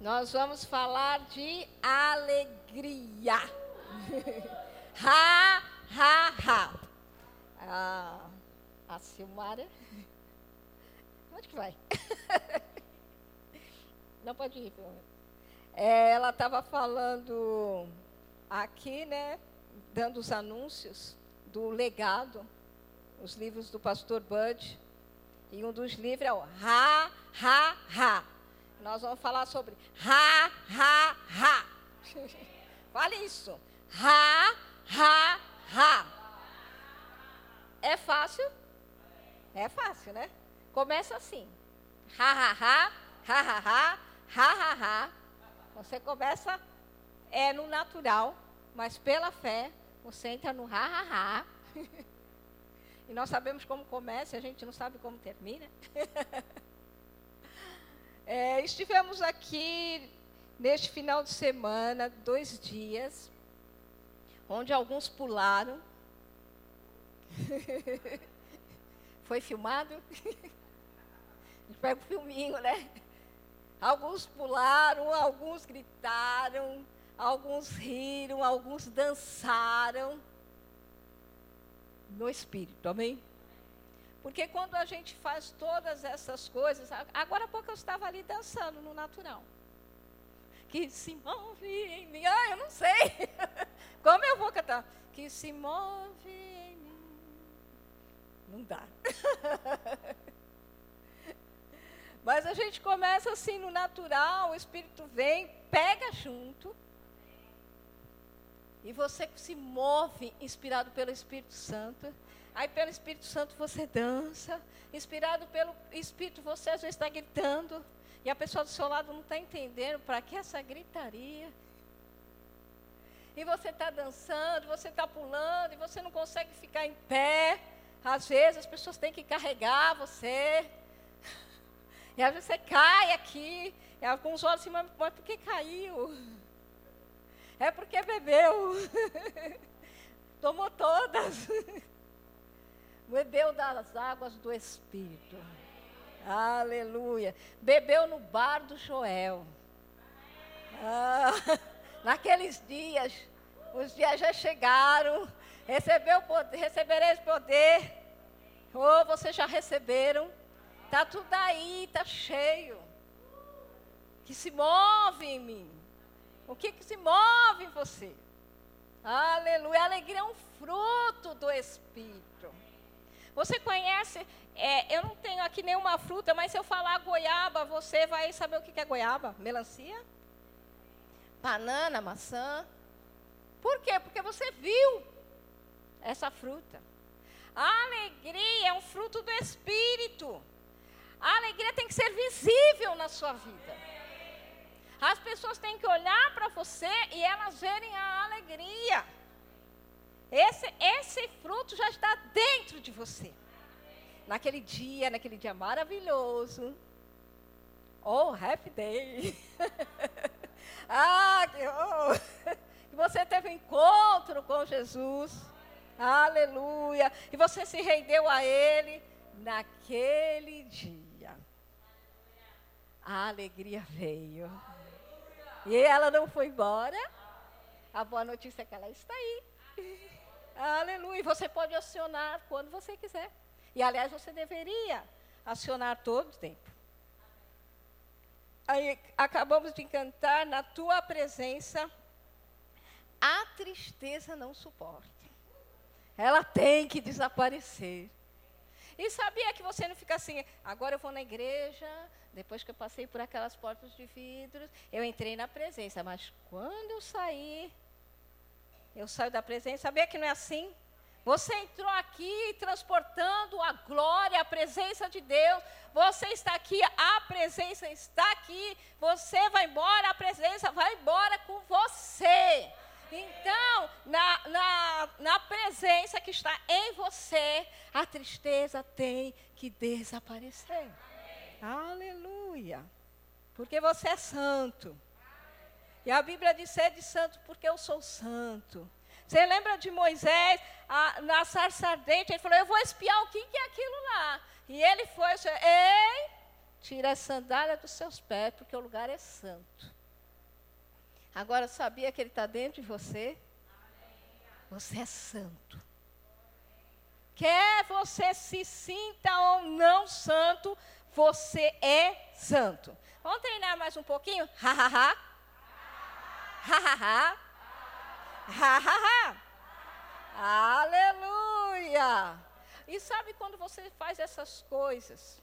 Nós vamos falar de alegria. ha, ha, ha. Ah, a Silmara. Onde que vai? Não pode ir, pelo menos. É, ela estava falando aqui, né? Dando os anúncios do legado, os livros do pastor Bud. E um dos livros é o Ha, Ha, Ha. Nós vamos falar sobre Ha, Ha, Ha. Fale isso. Ha, Ha, Ha. É fácil? É fácil, né? Começa assim. Ha, ha, ha, ha, ha, ha, ha, ha, ha. Você começa é no natural, mas pela fé você entra no ha, ha, ha. E nós sabemos como começa, a gente não sabe como termina. é, estivemos aqui neste final de semana, dois dias, onde alguns pularam. Foi filmado? A gente pega o filminho, né? Alguns pularam, alguns gritaram, alguns riram, alguns dançaram no espírito, amém? Porque quando a gente faz todas essas coisas, agora há pouco eu estava ali dançando no natural. Que se move em mim. Ah, eu não sei. Como eu vou cantar? Que se move em mim. Não dá. Mas a gente começa assim no natural, o Espírito vem, pega junto. E você se move inspirado pelo Espírito Santo. Aí pelo Espírito Santo você dança. Inspirado pelo Espírito você às vezes está gritando. E a pessoa do seu lado não está entendendo para que essa gritaria. E você está dançando, você está pulando, e você não consegue ficar em pé. Às vezes as pessoas têm que carregar você. E às vezes você cai aqui. E alguns olham assim, mas por que caiu? É porque bebeu. Tomou todas. Bebeu das águas do Espírito. Aleluia. Bebeu no bar do Joel. Ah, naqueles dias, os dias já chegaram. Recebeu poder, recebereis poder. Ou oh, vocês já receberam. Está tudo aí, está cheio. Que se move em mim. O que, que se move em você? Aleluia. A alegria é um fruto do Espírito. Você conhece, é, eu não tenho aqui nenhuma fruta, mas se eu falar goiaba, você vai saber o que, é goiaba? Melancia? Banana, maçã? Por quê? Porque você viu essa fruta. A alegria é um fruto do Espírito. A alegria tem que ser visível na sua vida. As pessoas têm que olhar para você e elas verem a alegria. Esse, esse você. Naquele dia, naquele dia maravilhoso. Oh, happy day. ah, que, oh, que você teve um encontro com Jesus. Aleluia. E você se rendeu a Ele naquele dia. A alegria veio. E ela não foi embora. A boa notícia é que ela está aí. Aleluia. Você pode acionar quando você quiser. E, aliás, você deveria acionar todo o tempo. Aí, acabamos de cantar, na tua presença, a tristeza não suporta. Ela tem que desaparecer. E sabia que você não fica assim, agora eu vou na igreja, depois que eu passei por aquelas portas de vidro, eu entrei na presença. Mas quando eu saí, eu saio da presença, sabia que não é assim? Você entrou aqui transportando a glória, a presença de Deus. Você está aqui, a presença está aqui. Você vai embora, a presença vai embora com você. Então, na, na, na presença que está em você, a tristeza tem que desaparecer. Aleluia. Porque você é santo. E a Bíblia diz: de santo porque eu sou santo. Você lembra de Moisés, a, na sarça ardente, ele falou: Eu vou espiar o que, é aquilo lá. E ele foi, ei, tira a sandália dos seus pés, porque o lugar é santo. Agora, sabia que Ele está dentro de você? Você é santo. Quer você se sinta ou não santo, você é santo. Vamos treinar mais um pouquinho? Ha, ha, ha. Ha, ha, ha. Ha, ha, ha. Aleluia. E sabe quando você faz essas coisas?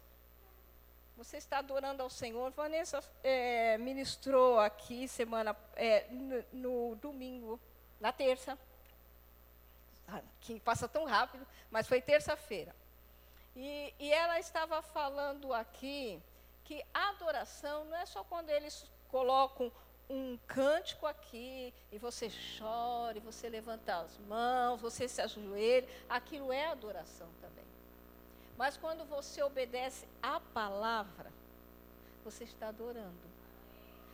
Você está adorando ao Senhor. Vanessa é, ministrou aqui semana é, no, no domingo, na terça que passa tão rápido, mas foi terça-feira. E, e, ela estava falando aqui que adoração não é só quando eles colocam um cântico aqui e você chora, e você levanta as mãos, você se ajoelha, aquilo é adoração também. Mas quando você obedece à palavra, você está adorando.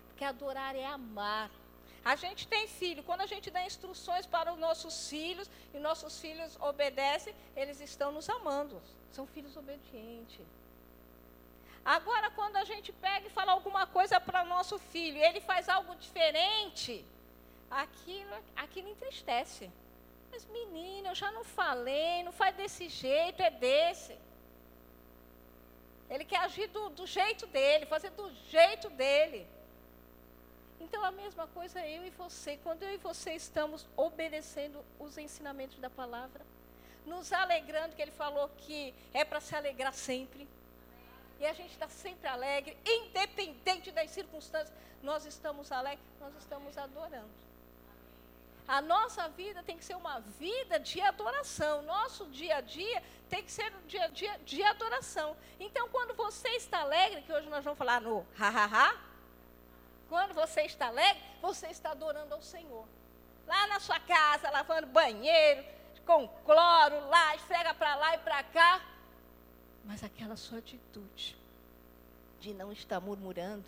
Porque adorar é amar. A gente tem filho, quando a gente dá instruções para os nossos filhos e nossos filhos obedecem, eles estão nos amando. São filhos obedientes. Agora, quando a gente pega e fala alguma coisa para o nosso filho, ele faz algo diferente, aquilo, aquilo entristece. Mas, menino, eu já não falei, não faz desse jeito, é desse. Ele quer agir do, do jeito dele, fazer do jeito dele. Então, a mesma coisa eu e você. Quando eu e você estamos obedecendo os ensinamentos da palavra, nos alegrando, que ele falou que é para se alegrar sempre. E a gente está sempre alegre, independente das circunstâncias. Nós estamos alegres, nós estamos adorando. A nossa vida tem que ser uma vida de adoração. Nosso dia a dia tem que ser um dia a dia de adoração. Então, quando você está alegre, que hoje nós vamos falar no ha-ha-ha, quando você está alegre, você está adorando ao Senhor. Lá na sua casa, lavando banheiro, com cloro lá, esfrega para lá e para cá. Mas aquela sua atitude de não estar murmurando.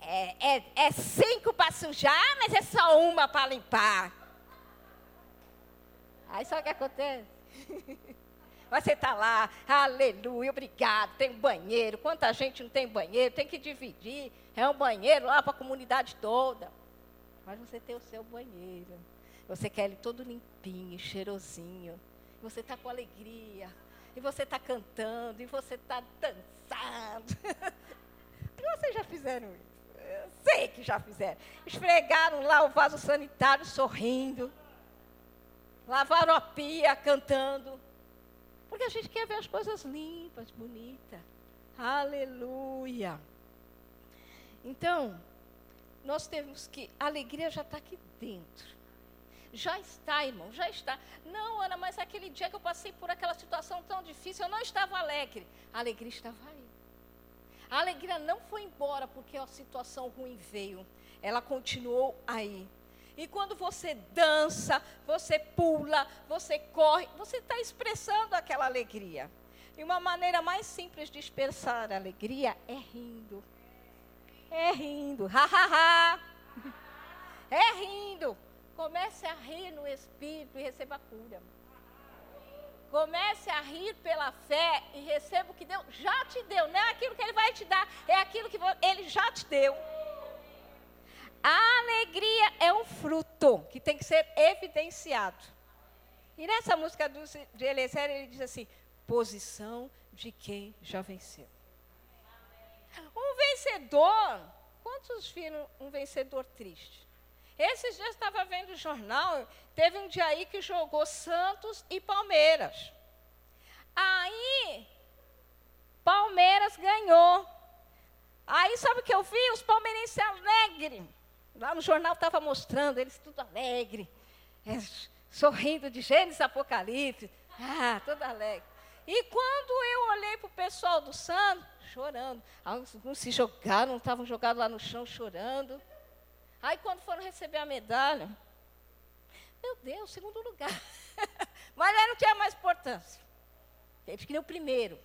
É, é, é cinco para sujar, mas é só uma para limpar. Aí sabe o que acontece? Você está lá, aleluia, obrigado, tem banheiro. Quanta gente não tem banheiro, tem que dividir. É um banheiro lá para a comunidade toda. Mas você tem o seu banheiro. Você quer ele todo limpinho, cheirosinho. Você está com alegria. E você está cantando, e você está dançando. vocês já fizeram isso? Eu sei que já fizeram. Esfregaram lá o vaso sanitário sorrindo. Lavaram a pia cantando. Porque a gente quer ver as coisas limpas, bonitas. Aleluia. Então, nós temos que. A alegria já está aqui dentro. Já está, irmão, já está. Não, Ana, mas aquele dia que eu passei por aquela situação tão difícil, eu não estava alegre. A alegria estava aí. A alegria não foi embora porque a situação ruim veio. Ela continuou aí. E quando você dança, você pula, você corre, você está expressando aquela alegria. E uma maneira mais simples de expressar a alegria é rindo. É rindo. Ha, ha, ha. É rindo. Comece a rir no espírito e receba a cura. Comece a rir pela fé e receba o que Deus já te deu. Não é aquilo que Ele vai te dar, é aquilo que Ele já te deu. A alegria é um fruto que tem que ser evidenciado. E nessa música do, de Eliezer, ele diz assim: posição de quem já venceu. Um vencedor, quantos viram um vencedor triste? Esses dias estava vendo o jornal, teve um dia aí que jogou Santos e Palmeiras. Aí, Palmeiras ganhou. Aí, sabe o que eu vi? Os palmeirenses alegres. Lá no jornal estava mostrando, eles tudo alegre, é, sorrindo de Gênesis Apocalipse. Ah, tudo alegre. E quando eu olhei para o pessoal do Santo, chorando. Alguns se jogaram, estavam jogados lá no chão chorando. Aí quando foram receber a medalha, meu Deus, segundo lugar. Mas aí não tinha mais importância. Eles queriam o primeiro.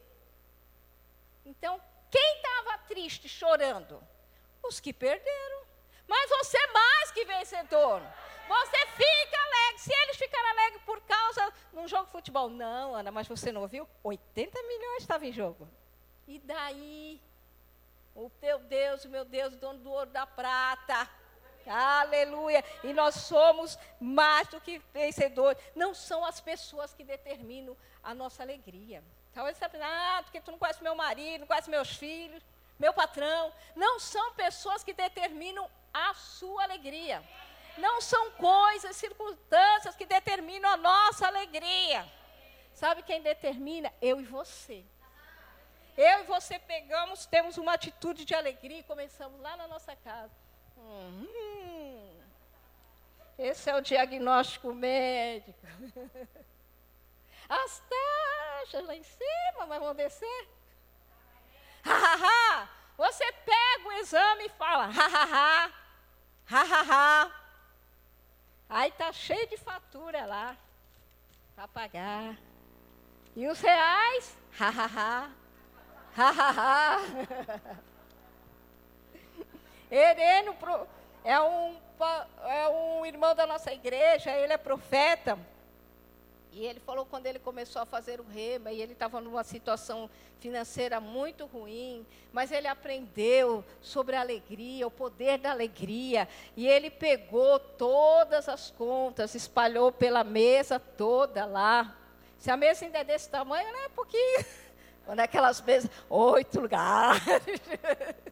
Então, quem estava triste, chorando? Os que perderam. Mas você é mais que vencedor. Você fica alegre. Se eles ficaram alegres por causa de um jogo de futebol. Não, Ana, mas você não ouviu? 80 milhões estavam em jogo. E daí, o teu Deus, o meu Deus, dono do ouro da prata. Aleluia. E nós somos mais do que vencedores. Não são as pessoas que determinam a nossa alegria. Talvez você pense, ah, porque tu não conhece meu marido, não conhece meus filhos, meu patrão. Não são pessoas que determinam a sua alegria. Não são coisas, circunstâncias que determinam a nossa alegria. Sabe quem determina? Eu e você. Eu e você pegamos, temos uma atitude de alegria e começamos lá na nossa casa. Hum, esse é o diagnóstico médico. As taxas lá em cima, mas vão descer. Ha. Você pega o exame e fala, ha, ha, ha, ha, ha, ha. Aí tá cheio de fatura lá para pagar. E os reais, ha, ha, ha, ha, ha, ha. Hereno é um, é um irmão da nossa igreja, ele é profeta. E ele falou quando ele começou a fazer o rema, e ele estava numa situação financeira muito ruim, mas ele aprendeu sobre a alegria, o poder da alegria, e ele pegou todas as contas, espalhou pela mesa toda lá. Se a mesa ainda é desse tamanho, né? Pouquinho. Quando é aquelas mesas, oito lugares.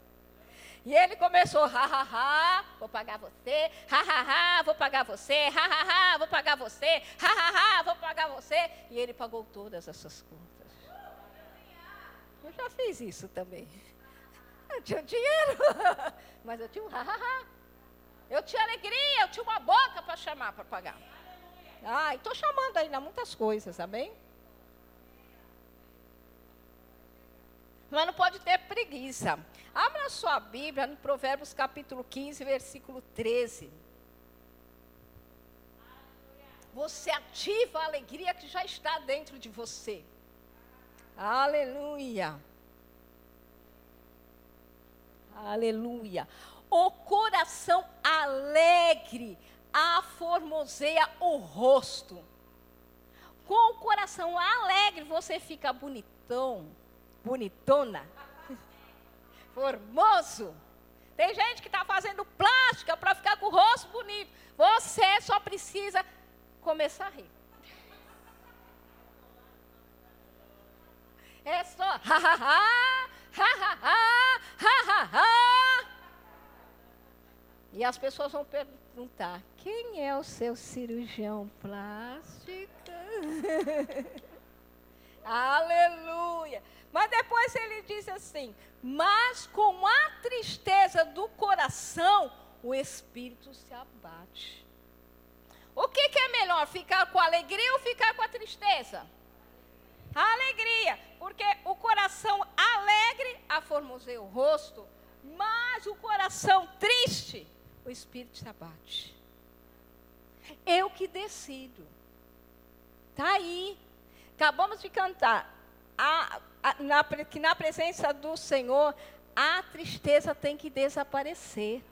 E ele começou, ha, ha, ha, vou pagar você, ha, ha, ha, vou pagar você, ha, ha, ha, vou pagar você, ha, ha, ha, vou pagar você. E ele pagou todas essas contas. Eu já fiz isso também. Eu tinha dinheiro, mas eu tinha um ha, ha, ha. Eu tinha alegria, eu tinha uma boca para chamar, para pagar. Ah, estou chamando ainda muitas coisas, amém? Mas não pode ter preguiça. Abra sua Bíblia no Provérbios capítulo 15, versículo 13. Você ativa a alegria que já está dentro de você. Aleluia. Aleluia. O coração alegre aformoseia o rosto. Com o coração alegre você fica bonitão, bonitona, formoso. Tem gente que está fazendo plástica para ficar com o rosto bonito. Você só precisa começar a rir. É só ha ha ha, ha ha ha, ha ha ha. E as pessoas vão perguntar: quem é o seu cirurgião plástico? Aleluia! Mas depois ele diz assim: Mas com a tristeza do coração, o espírito se abate. O que, que é melhor, ficar com alegria ou ficar com a tristeza? A alegria, porque o coração alegre aformoseia o rosto, mas o coração triste, o espírito se abate. Eu que decido. Está aí. Acabamos de cantar a, a, na, que na presença do Senhor a tristeza tem que desaparecer.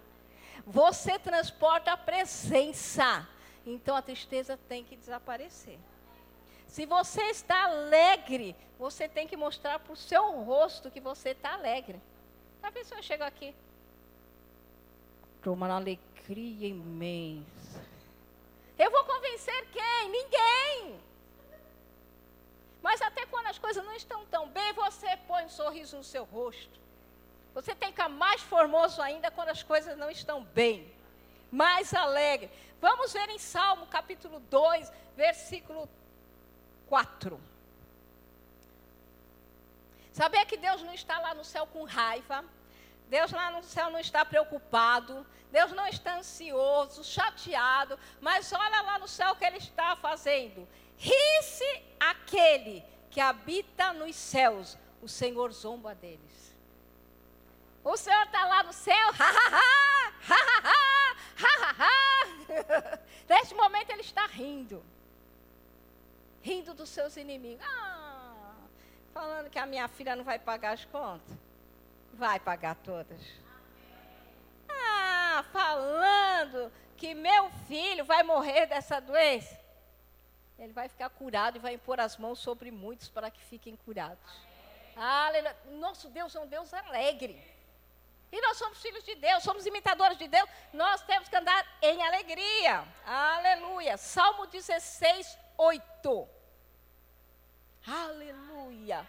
Você transporta a presença, então a tristeza tem que desaparecer. Se você está alegre, você tem que mostrar para o seu rosto que você está alegre. A pessoa chega aqui, com uma alegria imensa. Eu vou convencer quem? Ninguém. Mas até quando as coisas não estão tão bem, você põe um sorriso no seu rosto. Você tem que ficar mais formoso ainda quando as coisas não estão bem. Mais alegre. Vamos ver em Salmo capítulo 2, versículo 4. Saber que Deus não está lá no céu com raiva. Deus lá no céu não está preocupado. Deus não está ansioso, chateado. Mas olha lá no céu o que Ele está fazendo. Ri-se aquele que habita nos céus, o Senhor zomba deles. O Senhor está lá no céu, ha, ha, ha, ha, ha, ha. Neste momento ele está rindo. Rindo dos seus inimigos. Ah, falando que a minha filha não vai pagar as contas. Vai pagar todas. Ah, falando que meu filho vai morrer dessa doença. Ele vai ficar curado e vai impor as mãos sobre muitos para que fiquem curados. Aleluia. Nosso Deus é um Deus alegre. E nós somos filhos de Deus, somos imitadores de Deus. Nós temos que andar em alegria. Aleluia. Salmo 16, 8. Aleluia.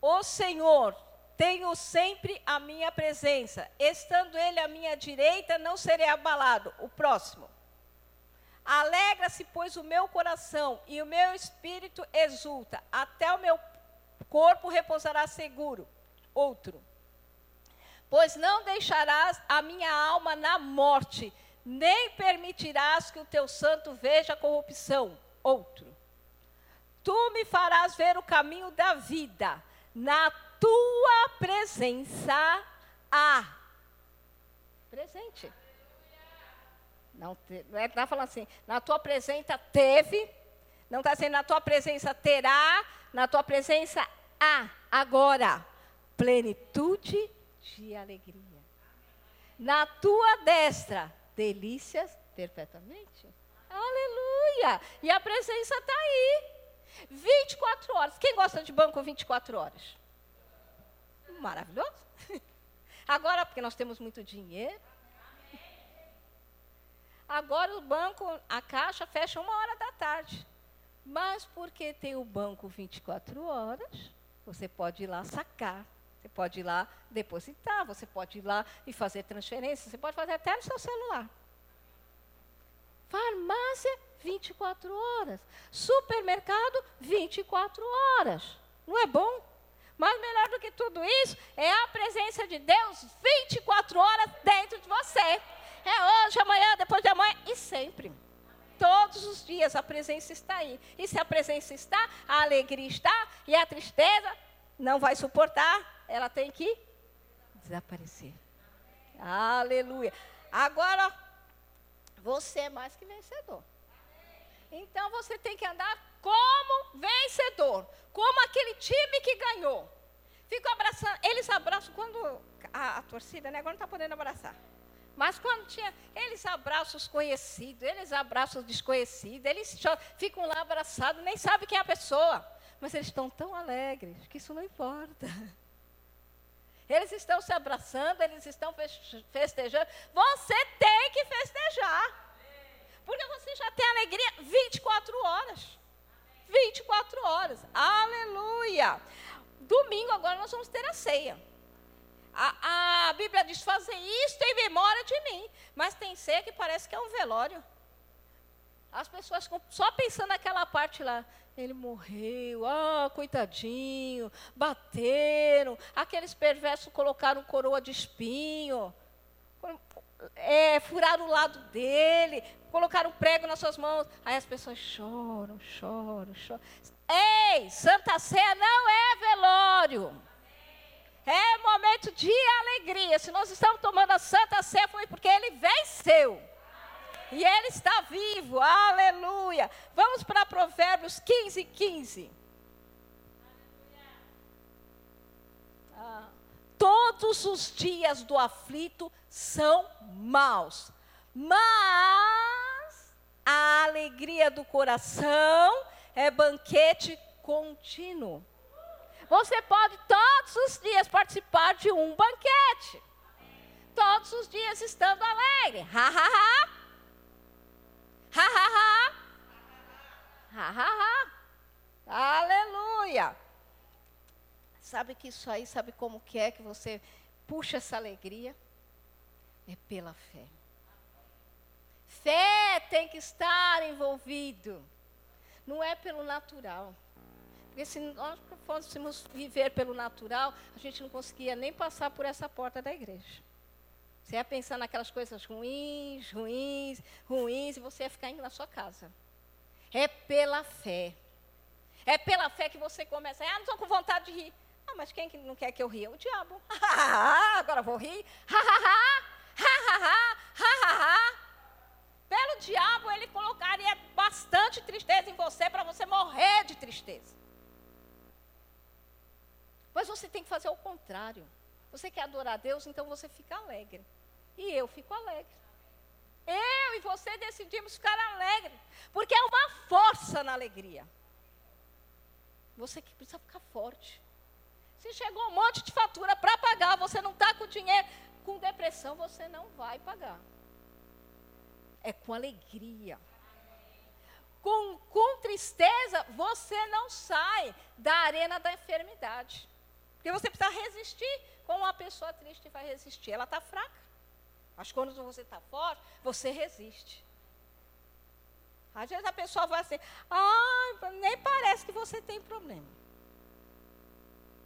O Senhor tenho sempre a minha presença. Estando Ele à minha direita, não serei abalado. O próximo. Alegra-se, pois, o meu coração e o meu espírito exulta. Até o meu corpo repousará seguro. Outro pois não deixarás a minha alma na morte, nem permitirás que o teu santo veja a corrupção. Outro. Tu me farás ver o caminho da vida, na tua presença há presente. Não está é, falando assim, na tua presença teve, não está dizendo na tua presença terá, na tua presença há, agora, plenitude de alegria. Na tua destra, delícias perpetuamente. Aleluia! E a presença está aí. 24 horas. Quem gosta de banco 24 horas? Maravilhoso. Agora, porque nós temos muito dinheiro. Agora o banco, a caixa fecha uma hora da tarde. Mas porque tem o banco 24 horas, você pode ir lá sacar você pode ir lá depositar, você pode ir lá e fazer transferência, você pode fazer até no seu celular. Farmácia, 24 horas. Supermercado, 24 horas. Não é bom? Mas melhor do que tudo isso é a presença de Deus 24 horas dentro de você. É hoje, amanhã, depois de amanhã e sempre. Todos os dias a presença está aí. E se a presença está, a alegria está e a tristeza não vai suportar, ela tem que desaparecer. Aleluia. Agora, você é mais que vencedor. Então você tem que andar como vencedor, como aquele time que ganhou. Fico abraçando, eles abraçam quando a, a torcida, né, agora não está podendo abraçar. Mas quando tinha, eles abraçam os conhecidos, eles abraçam os desconhecidos, eles ficam lá abraçados, nem sabem quem é a pessoa. Mas eles estão tão alegres que isso não importa. Eles estão se abraçando, eles estão festejando. Você tem que festejar. Porque você já tem alegria 24 horas. 24 horas. Aleluia. Domingo agora nós vamos ter a ceia. A, a Bíblia diz: fazer isto em memória de mim. Mas tem ceia que parece que é um velório. As pessoas só pensando naquela parte lá. Ele morreu, ah, coitadinho, bateram, aqueles perversos colocaram coroa de espinho, é, furaram o lado dele, colocaram prego nas suas mãos. Aí as pessoas choram, choram, choram. Ei, Santa Ceia não é velório. É momento de alegria. Se nós estamos tomando a Santa Ceia, foi porque ele venceu. E Ele está vivo, aleluia. Vamos para Provérbios 15, 15. Ah, todos os dias do aflito são maus, mas a alegria do coração é banquete contínuo. Você pode todos os dias participar de um banquete. Todos os dias estando alegre. Ha, ha, ha. Ha, ha, ha. Ha, ha, ha. Aleluia. Sabe que isso aí, sabe como que é que você puxa essa alegria? É pela fé. Fé tem que estar envolvido. Não é pelo natural. Porque se nós fôssemos viver pelo natural, a gente não conseguia nem passar por essa porta da igreja. Você ia pensar naquelas coisas ruins, ruins, ruins, e você ia ficar indo na sua casa. É pela fé. É pela fé que você começa. Ah, não estou com vontade de rir. Ah, mas quem que não quer que eu ria? O diabo. Agora vou rir. Pelo diabo, ele colocaria bastante tristeza em você para você morrer de tristeza. Mas você tem que fazer o contrário. Você quer adorar a Deus, então você fica alegre. E eu fico alegre. Eu e você decidimos ficar alegre. Porque é uma força na alegria. Você que precisa ficar forte. Se chegou um monte de fatura para pagar, você não está com dinheiro, com depressão, você não vai pagar. É com alegria. Com, com tristeza, você não sai da arena da enfermidade. Porque você precisa resistir. Como uma pessoa triste vai resistir? Ela está fraca. Mas quando você está forte, você resiste. Às vezes a pessoa vai assim, ah, nem parece que você tem problema.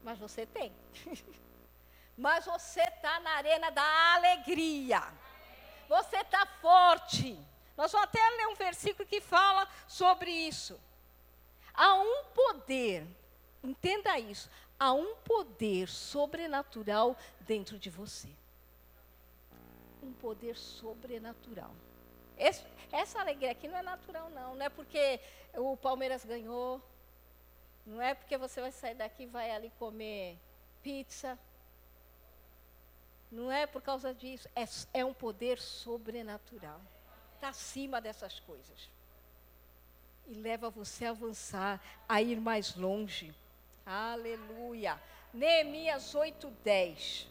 Mas você tem. Mas você está na arena da alegria. Você está forte. Nós vamos até ler um versículo que fala sobre isso. Há um poder, entenda isso, há um poder sobrenatural dentro de você. Um poder sobrenatural. Esse, essa alegria aqui não é natural, não. Não é porque o Palmeiras ganhou. Não é porque você vai sair daqui e vai ali comer pizza. Não é por causa disso. É, é um poder sobrenatural. Está acima dessas coisas. E leva você a avançar, a ir mais longe. Aleluia. Neemias 8, 10.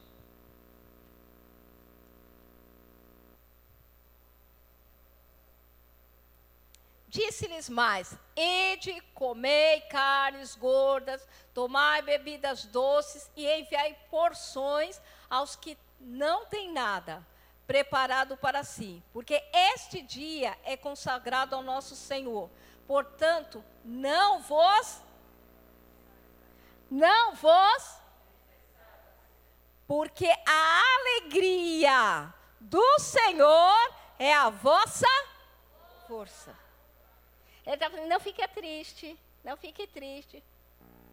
Disse-lhes mais: Ide, comei carnes gordas, tomai bebidas doces e enviai porções aos que não têm nada preparado para si, porque este dia é consagrado ao nosso Senhor. Portanto, não vos não vos porque a alegria do Senhor é a vossa força. Ele está falando, não fique triste, não fique triste,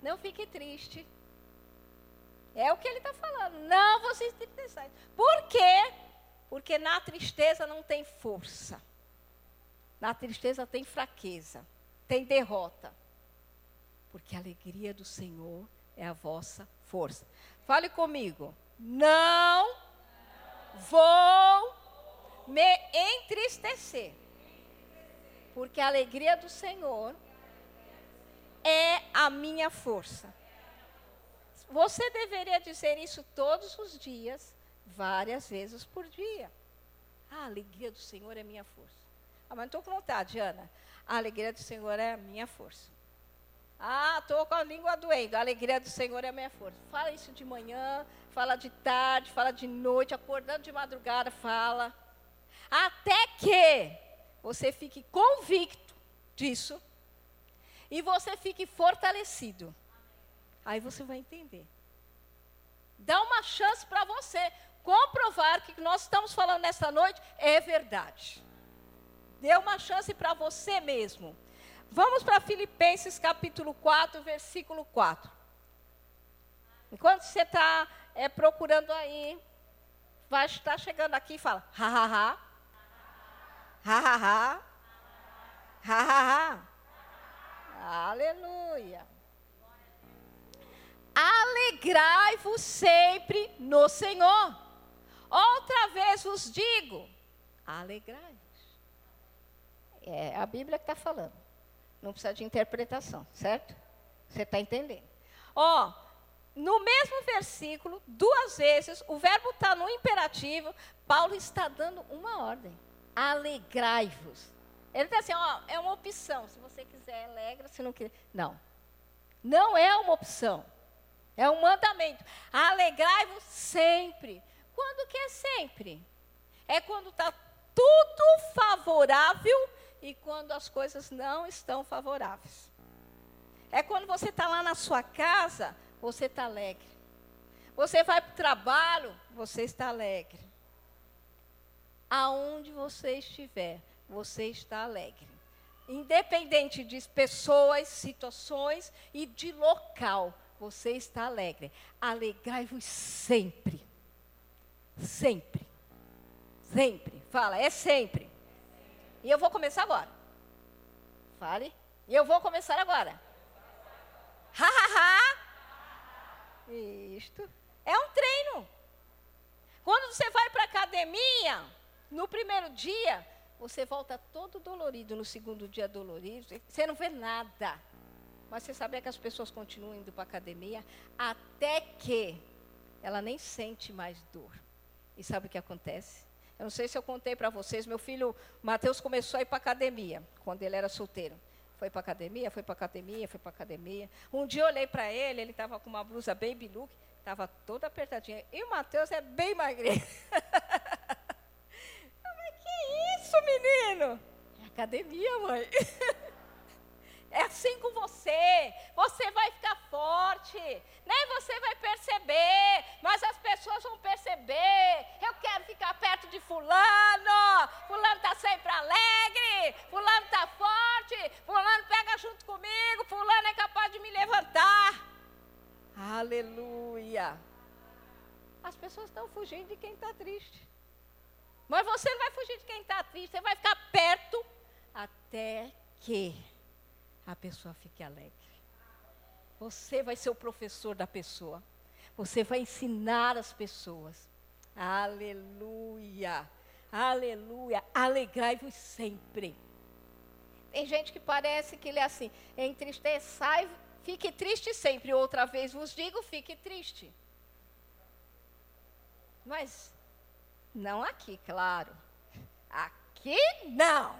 não fique triste. É o que ele está falando. Não você entristeçais. Por quê? Porque na tristeza não tem força. Na tristeza tem fraqueza, tem derrota. Porque a alegria do Senhor é a vossa força. Fale comigo. Não vou me entristecer porque a alegria do Senhor é a minha força. Você deveria dizer isso todos os dias, várias vezes por dia. A alegria do Senhor é minha força. Ah, não estou com vontade, Ana. A alegria do Senhor é a minha força. Ah, estou com a língua doendo. A alegria do Senhor é a minha força. Fala isso de manhã, fala de tarde, fala de noite, acordando de madrugada, fala. Até que você fique convicto disso e você fique fortalecido. Aí você vai entender. Dá uma chance para você comprovar que o que nós estamos falando nesta noite é verdade. Dê uma chance para você mesmo. Vamos para Filipenses capítulo 4, versículo 4. Enquanto você está é, procurando aí, vai estar chegando aqui e fala, ha, ha, ha. Ha, ha, ha. Ha, ha, ha. Aleluia. Alegrai-vos sempre no Senhor. Outra vez vos digo, alegrai-vos. É a Bíblia que está falando. Não precisa de interpretação, certo? Você está entendendo? Ó, no mesmo versículo, duas vezes, o verbo está no imperativo, Paulo está dando uma ordem alegrai-vos. Ele está assim, ó, é uma opção. Se você quiser, alegra, se não quiser. Não. Não é uma opção. É um mandamento. Alegrai-vos sempre. Quando que é sempre? É quando está tudo favorável e quando as coisas não estão favoráveis. É quando você está lá na sua casa, você está alegre. Você vai para o trabalho, você está alegre aonde você estiver, você está alegre. Independente de pessoas, situações e de local, você está alegre. Alegrai-vos sempre. Sempre. Sempre. Fala, é sempre. E eu vou começar agora. Fale. E eu vou começar agora. Ha, ha, ha. Isto. É um treino. Quando você vai para a academia, no primeiro dia, você volta todo dolorido, no segundo dia dolorido, você não vê nada. Mas você sabia que as pessoas continuam indo para a academia até que ela nem sente mais dor. E sabe o que acontece? Eu não sei se eu contei para vocês, meu filho Mateus começou a ir para academia, quando ele era solteiro. Foi para academia, foi para academia, foi para academia. Um dia eu olhei para ele, ele estava com uma blusa baby look, estava toda apertadinha. E o Mateus é bem magrinho. Mas que isso, menino? É academia, mãe. É assim com você. Você vai ficar forte. Nem você vai perceber, mas as pessoas vão perceber. Eu quero ficar perto de fulano. Fulano está sempre alegre. Fulano está forte. Fulano pega junto comigo. Fulano é capaz de me levantar. Aleluia. As pessoas estão fugindo de quem está triste. Mas você não vai fugir de quem está triste. Você vai ficar perto até que a pessoa fique alegre. Você vai ser o professor da pessoa. Você vai ensinar as pessoas. Aleluia. Aleluia. Alegrai-vos sempre. Tem gente que parece que ele é assim, entristeçai, fique triste sempre. Outra vez vos digo, fique triste. Mas não aqui, claro. Aqui não.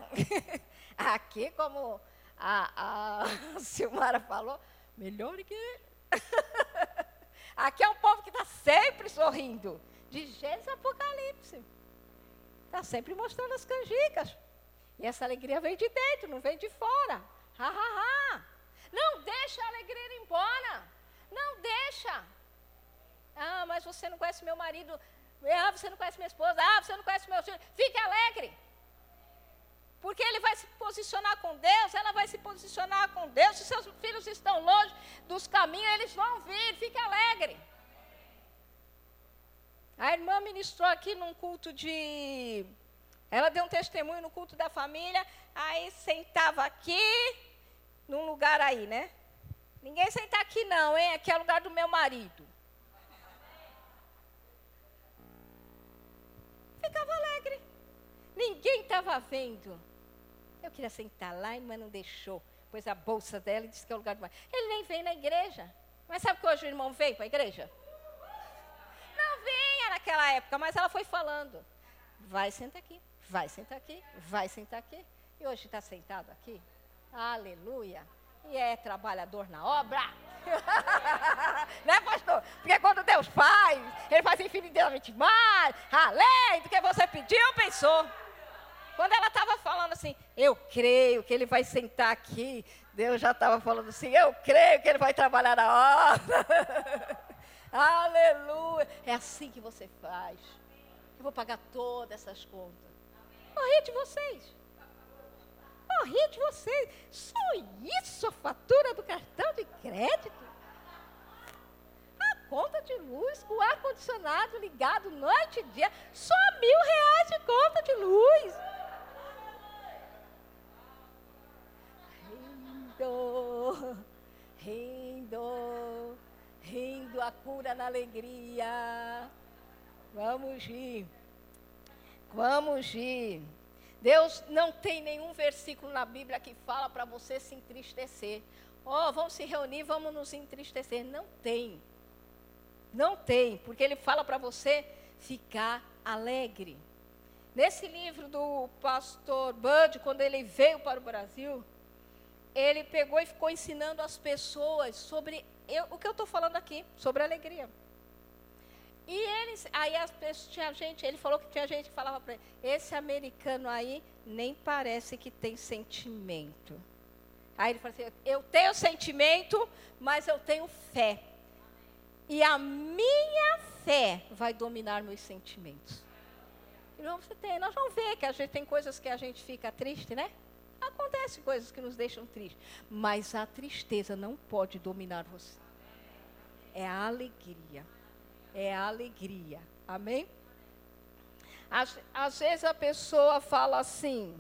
aqui como a, a Silmara falou, melhor que. Aqui é um povo que está sempre sorrindo. De Gênesis Apocalipse. Está sempre mostrando as canjicas. E essa alegria vem de dentro, não vem de fora. Ha, ha, ha. Não deixa a alegria ir embora. Não deixa. Ah, mas você não conhece meu marido. Ah, você não conhece minha esposa. Ah, você não conhece meu filho. Fique alegre. Porque ele vai se posicionar com Deus, ela vai se posicionar com Deus. Se seus filhos estão longe dos caminhos, eles vão vir, fique alegre. A irmã ministrou aqui num culto de. Ela deu um testemunho no culto da família, aí sentava aqui, num lugar aí, né? Ninguém senta aqui não, hein? Aqui é o lugar do meu marido. Ficava alegre. Ninguém estava vendo. Eu queria sentar lá, mas não deixou. Pôs a bolsa dela e disse que é o lugar do mais. Ele nem vem na igreja. Mas sabe que hoje o irmão veio para a igreja? Não vinha naquela época, mas ela foi falando. Vai sentar aqui, vai sentar aqui, vai sentar aqui. E hoje está sentado aqui. Aleluia. E é trabalhador na obra. né, pastor? Porque quando Deus faz, Ele faz infinitamente mais, além do que você pediu ou pensou. Quando ela estava falando assim, eu creio que ele vai sentar aqui, Deus já estava falando assim, eu creio que ele vai trabalhar na obra. Aleluia. É assim que você faz. Eu vou pagar todas essas contas. Morri de vocês. Morri de vocês. Só isso a fatura do cartão de crédito? A conta de luz, o ar-condicionado ligado noite e dia, só mil reais de conta de luz. Rindo, rindo, rindo a cura na alegria. Vamos rir, vamos rir. Deus não tem nenhum versículo na Bíblia que fala para você se entristecer. Oh, vamos se reunir, vamos nos entristecer. Não tem. Não tem, porque ele fala para você ficar alegre. Nesse livro do pastor Bud, quando ele veio para o Brasil, ele pegou e ficou ensinando as pessoas sobre eu, o que eu estou falando aqui, sobre alegria. E aí as pessoas, tinha gente, ele falou que tinha gente que falava para ele, esse americano aí nem parece que tem sentimento. Aí ele falou assim, eu tenho sentimento, mas eu tenho fé. E a minha fé vai dominar meus sentimentos. E você tem, nós vamos ver que a gente tem coisas que a gente fica triste, né? Acontece coisas que nos deixam tristes, mas a tristeza não pode dominar você. É a alegria. É a alegria. Amém? Às, às vezes a pessoa fala assim: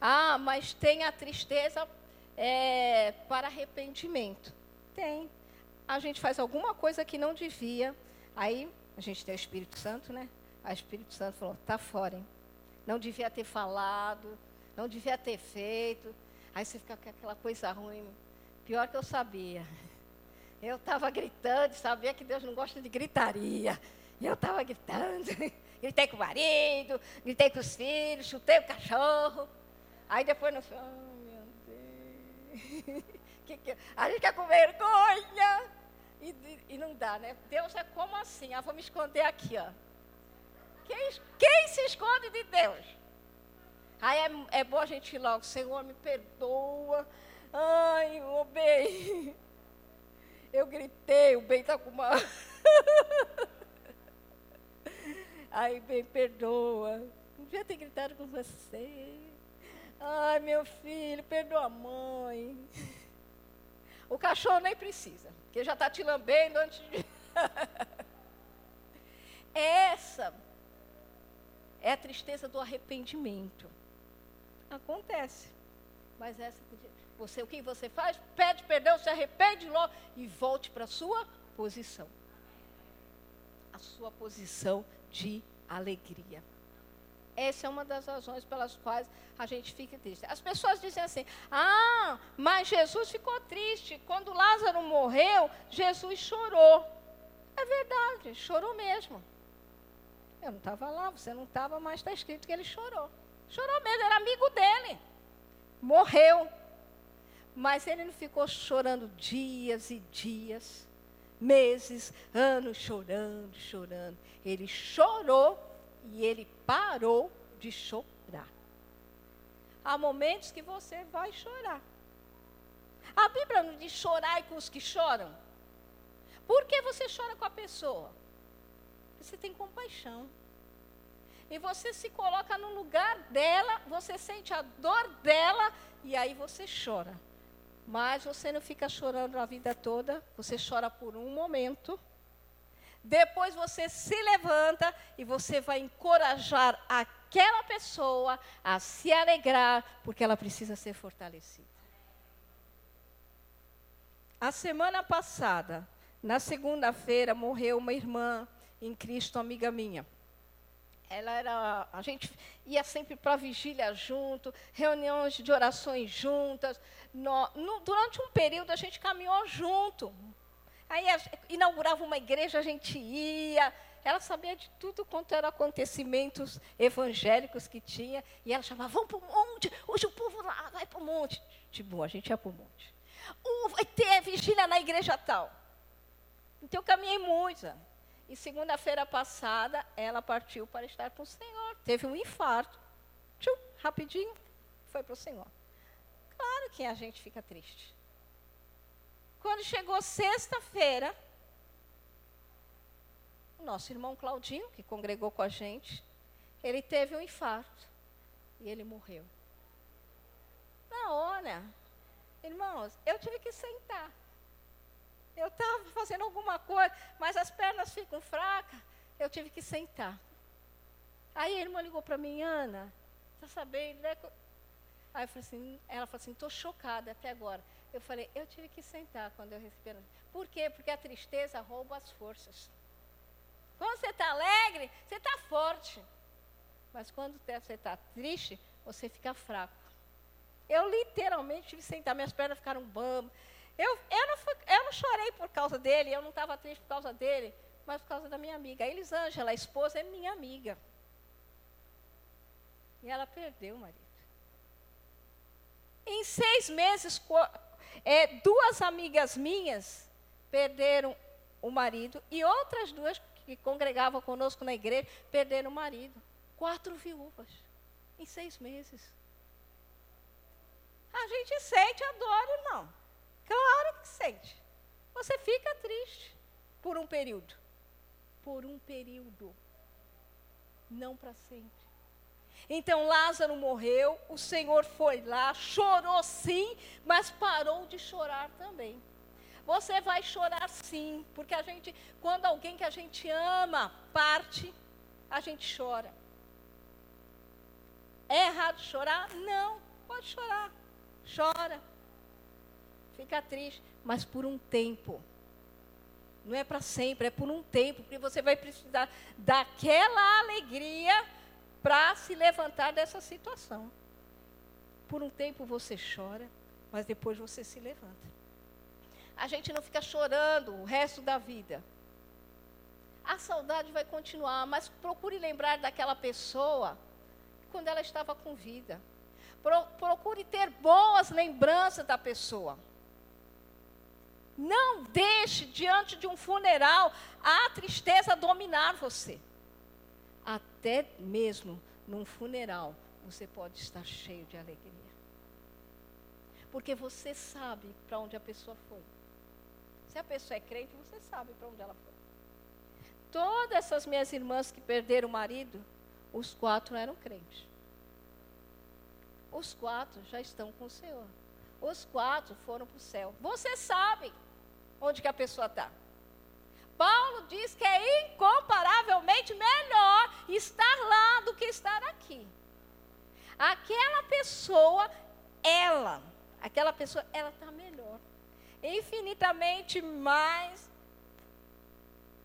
ah, mas tem a tristeza é, para arrependimento. Tem. A gente faz alguma coisa que não devia. Aí a gente tem o Espírito Santo, né? O Espírito Santo falou: tá fora, hein? Não devia ter falado não devia ter feito. Aí você fica com aquela coisa ruim. Pior que eu sabia. Eu estava gritando, sabia que Deus não gosta de gritaria. E eu estava gritando. Gritei com o marido, gritei com os filhos, chutei o cachorro. Aí depois no final, oh, meu Deus. que que, a gente quer com vergonha. E, e, não dá, né? Deus é como assim? Ah, vou me esconder aqui, ó. Quem, quem se esconde de Deus? Aí é, é bom a gente ir logo, Senhor, me perdoa. Ai, o bem. Eu gritei, o bem está com uma. Ai, bem, perdoa. Não devia ter gritado com você. Ai, meu filho, perdoa a mãe. O cachorro nem precisa, porque já está te lambendo antes de. Essa é a tristeza do arrependimento. Acontece. Mas essa você o que você faz? Pede perdão, se arrepende logo e volte para a sua posição. A sua posição de alegria. Essa é uma das razões pelas quais a gente fica triste. As pessoas dizem assim: ah, mas Jesus ficou triste. Quando Lázaro morreu, Jesus chorou. É verdade, chorou mesmo. Eu não estava lá, você não estava, mas está escrito que ele chorou. Chorou mesmo, era amigo dele. Morreu. Mas ele não ficou chorando dias e dias, meses, anos chorando, chorando. Ele chorou e ele parou de chorar. Há momentos que você vai chorar. A Bíblia não diz chorar com os que choram. Por que você chora com a pessoa? Você tem compaixão. E você se coloca no lugar dela, você sente a dor dela e aí você chora. Mas você não fica chorando a vida toda, você chora por um momento depois você se levanta e você vai encorajar aquela pessoa a se alegrar, porque ela precisa ser fortalecida. A semana passada, na segunda-feira, morreu uma irmã em Cristo, amiga minha. Ela era, a gente ia sempre para a vigília junto, reuniões de orações juntas. No, no, durante um período a gente caminhou junto, Aí inaugurava uma igreja, a gente ia. Ela sabia de tudo quanto eram acontecimentos evangélicos que tinha. E ela chamava, vamos para o monte, hoje o povo lá vai para o monte. Tipo, a gente ia para o monte. Uh, vai ter vigília na igreja tal. Então eu caminhei muito. E segunda-feira passada, ela partiu para estar com o Senhor. Teve um infarto. Tchum, rapidinho, foi para o Senhor. Claro que a gente fica triste. Quando chegou sexta-feira, o nosso irmão Claudinho, que congregou com a gente, ele teve um infarto e ele morreu. Na hora, irmãos, eu tive que sentar. Eu estava fazendo alguma coisa, mas as pernas ficam fracas, eu tive que sentar. Aí a irmã ligou para mim, Ana, está sabendo, né? Aí eu falei assim, ela falou assim, estou chocada até agora. Eu falei, eu tive que sentar quando eu recebi. Por quê? Porque a tristeza rouba as forças. Quando você está alegre, você está forte. Mas quando você está triste, você fica fraco. Eu literalmente tive que sentar, minhas pernas ficaram bambas. Eu, eu, não fui, eu não chorei por causa dele, eu não estava triste por causa dele, mas por causa da minha amiga. A Elisângela, a esposa, é minha amiga. E ela perdeu o marido. Em seis meses, é, duas amigas minhas perderam o marido e outras duas que congregavam conosco na igreja perderam o marido. Quatro viúvas em seis meses. A gente sente a dor, irmão. Claro que sente. Você fica triste por um período. Por um período. Não para sempre. Então Lázaro morreu, o Senhor foi lá, chorou sim, mas parou de chorar também. Você vai chorar sim, porque a gente, quando alguém que a gente ama parte, a gente chora. É errado chorar? Não, pode chorar. Chora. Fica triste, mas por um tempo. Não é para sempre, é por um tempo, porque você vai precisar daquela alegria para se levantar dessa situação. Por um tempo você chora, mas depois você se levanta. a gente não fica chorando o resto da vida. A saudade vai continuar, mas procure lembrar daquela pessoa quando ela estava com vida. Pro, procure ter boas lembranças da pessoa. Não deixe diante de um funeral a tristeza dominar você. Até mesmo num funeral, você pode estar cheio de alegria. Porque você sabe para onde a pessoa foi. Se a pessoa é crente, você sabe para onde ela foi. Todas essas minhas irmãs que perderam o marido, os quatro eram crentes. Os quatro já estão com o Senhor. Os quatro foram para o céu. Você sabe onde que a pessoa está. Paulo diz que é incomparavelmente melhor estar lá do que estar aqui. Aquela pessoa, ela, aquela pessoa, ela está melhor. Infinitamente mais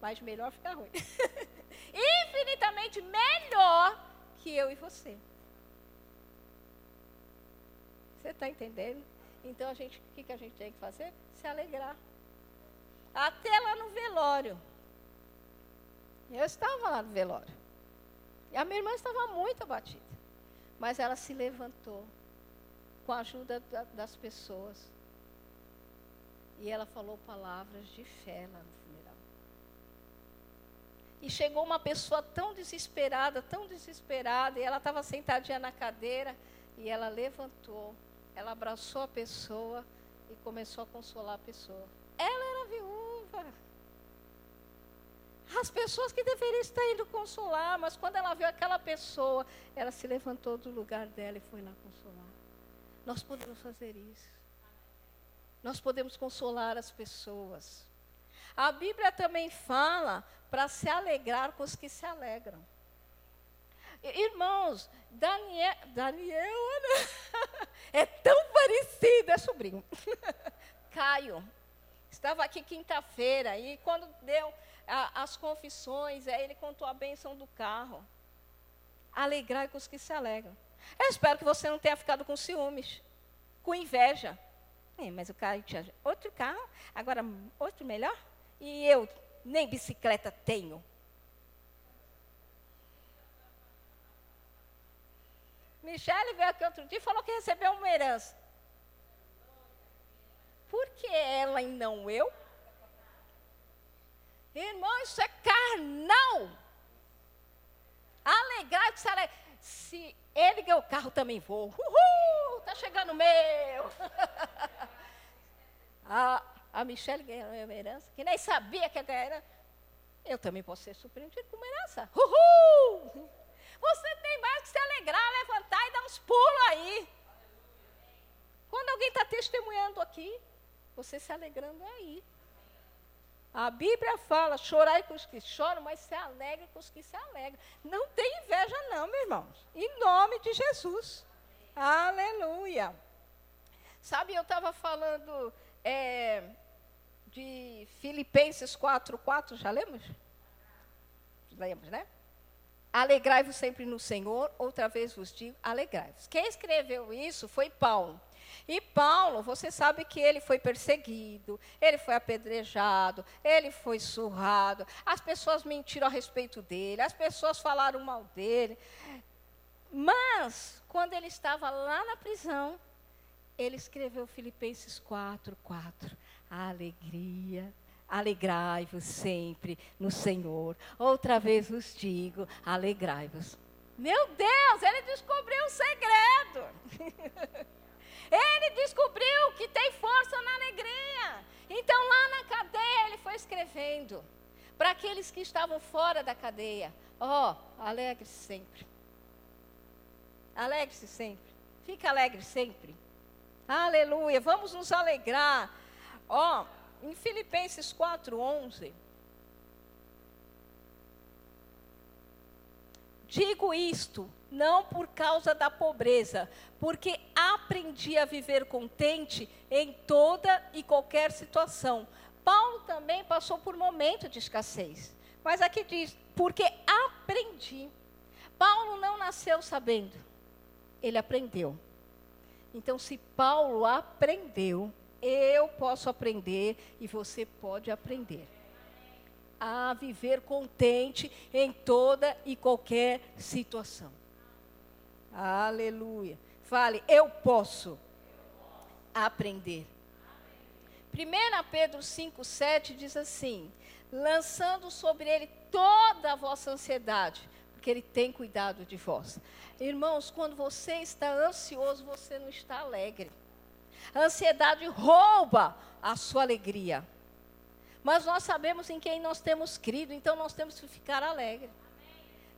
mas melhor ficar ruim. Infinitamente melhor que eu e você. Você está entendendo? Então a gente, o que, que a gente tem que fazer? Se alegrar. Até lá no velório. Eu estava lá no velório. E a minha irmã estava muito abatida. Mas ela se levantou com a ajuda da, das pessoas. E ela falou palavras de fé lá no e chegou uma pessoa tão desesperada, tão desesperada, e ela estava sentadinha na cadeira, e ela levantou, ela abraçou a pessoa e começou a consolar a pessoa. Ela era viúva. As pessoas que deveriam estar indo consolar, mas quando ela viu aquela pessoa, ela se levantou do lugar dela e foi lá consolar. Nós podemos fazer isso. Nós podemos consolar as pessoas. A Bíblia também fala para se alegrar com os que se alegram. Irmãos, Daniel, Daniel é tão parecido, é sobrinho. Caio, estava aqui quinta-feira e quando deu a, as confissões, aí ele contou a benção do carro. Alegrar com os que se alegram. Eu espero que você não tenha ficado com ciúmes, com inveja. É, mas o Caio tinha outro carro, agora outro melhor. E eu nem bicicleta tenho. Michele veio aqui outro dia e falou que recebeu uma herança. Por que ela e não eu? Irmão, isso é carnal. Alegrar que se, ele ganhou o carro, também vou. Uhul, tá chegando o meu. ah, a Michelle ganhou uma herança, que nem sabia que herança. Eu também posso ser surpreendido com uma herança. Uhul! Você tem mais que se alegrar, levantar e dar uns pulos aí. Quando alguém está testemunhando aqui, você se alegrando aí. A Bíblia fala, chorai com os que choram, mas se alegre com os que se alegram. Não tem inveja não, meus irmãos. Em nome de Jesus. Aleluia. Sabe, eu estava falando é, de Filipenses 4, 4, já lemos? Lemos, né? Alegrai-vos sempre no Senhor, outra vez vos digo, alegrai-vos. Quem escreveu isso foi Paulo. E Paulo, você sabe que ele foi perseguido, ele foi apedrejado, ele foi surrado, as pessoas mentiram a respeito dele, as pessoas falaram mal dele. Mas, quando ele estava lá na prisão, ele escreveu Filipenses 4, 4. A alegria, alegrai-vos sempre no Senhor. Outra vez vos digo, alegrai-vos. Meu Deus, ele descobriu um segredo. ele descobriu que tem força na alegria. Então, lá na cadeia, ele foi escrevendo. Para aqueles que estavam fora da cadeia, ó, oh, alegre-se sempre. Alegre-se sempre. Fica alegre sempre. Aleluia. Vamos nos alegrar. Ó, em Filipenses 4:11 Digo isto não por causa da pobreza, porque aprendi a viver contente em toda e qualquer situação. Paulo também passou por momento de escassez. Mas aqui diz, porque aprendi. Paulo não nasceu sabendo, ele aprendeu. Então, se Paulo aprendeu, eu posso aprender e você pode aprender a viver contente em toda e qualquer situação. Aleluia. Fale, eu posso aprender. 1 Pedro 5,7 diz assim: lançando sobre ele toda a vossa ansiedade, porque ele tem cuidado de vós. Irmãos, quando você está ansioso, você não está alegre. A ansiedade rouba a sua alegria. Mas nós sabemos em quem nós temos crido, então nós temos que ficar alegres.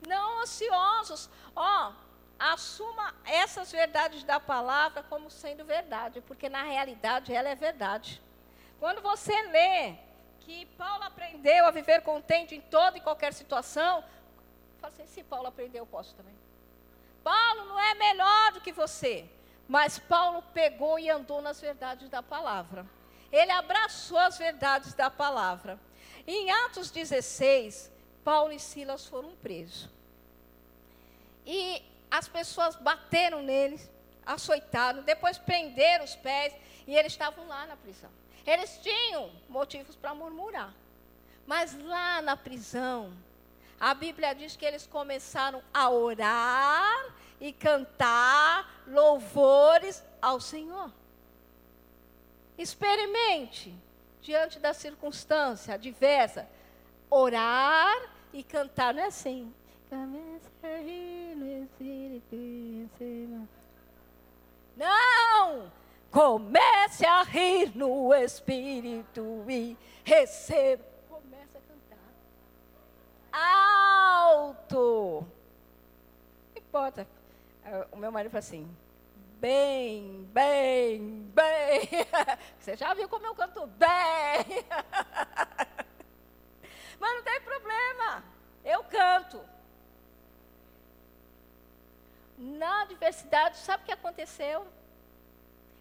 Não ansiosos. Ó, assuma essas verdades da palavra como sendo verdade, porque na realidade ela é verdade. Quando você lê que Paulo aprendeu a viver contente em toda e qualquer situação, fala assim, se Paulo aprendeu, eu posso também. Paulo não é melhor do que você, mas Paulo pegou e andou nas verdades da palavra. Ele abraçou as verdades da palavra. Em Atos 16, Paulo e Silas foram presos. E as pessoas bateram neles, açoitaram, depois prenderam os pés e eles estavam lá na prisão. Eles tinham motivos para murmurar. Mas lá na prisão, a Bíblia diz que eles começaram a orar e cantar louvores ao Senhor. Experimente, diante da circunstância adversa, orar e cantar. Não é assim. Não! Comece a rir no Espírito e receba. Comece a cantar. Alto. Não importa. O meu marido fala assim: bem, bem, bem. Você já viu como eu canto bem? Mas não tem problema. Eu canto. Na adversidade, sabe o que aconteceu?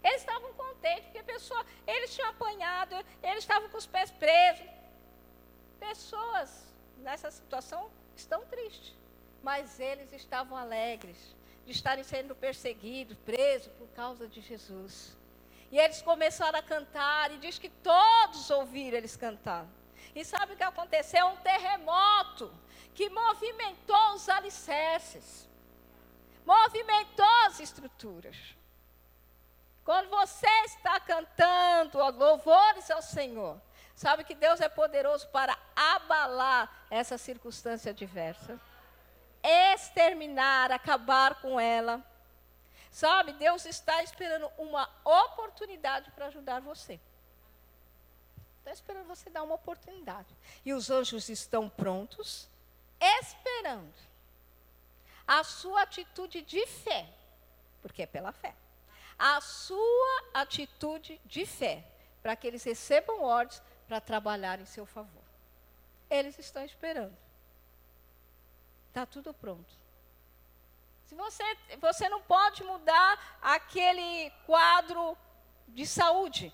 Eles estavam contentes, porque a pessoa, eles tinham apanhado, eles estavam com os pés presos. Pessoas nessa situação estão tristes, mas eles estavam alegres de estarem sendo perseguidos, presos por causa de Jesus. E eles começaram a cantar, e diz que todos ouviram eles cantar. E sabe o que aconteceu? Um terremoto que movimentou os alicerces, movimentou as estruturas. Quando você está cantando louvores ao Senhor, sabe que Deus é poderoso para abalar essa circunstância adversa, exterminar, acabar com ela. Sabe, Deus está esperando uma oportunidade para ajudar você. Está esperando você dar uma oportunidade. E os anjos estão prontos, esperando a sua atitude de fé, porque é pela fé a sua atitude de fé, para que eles recebam ordens para trabalhar em seu favor. Eles estão esperando. Está tudo pronto. Se você, você não pode mudar aquele quadro de saúde.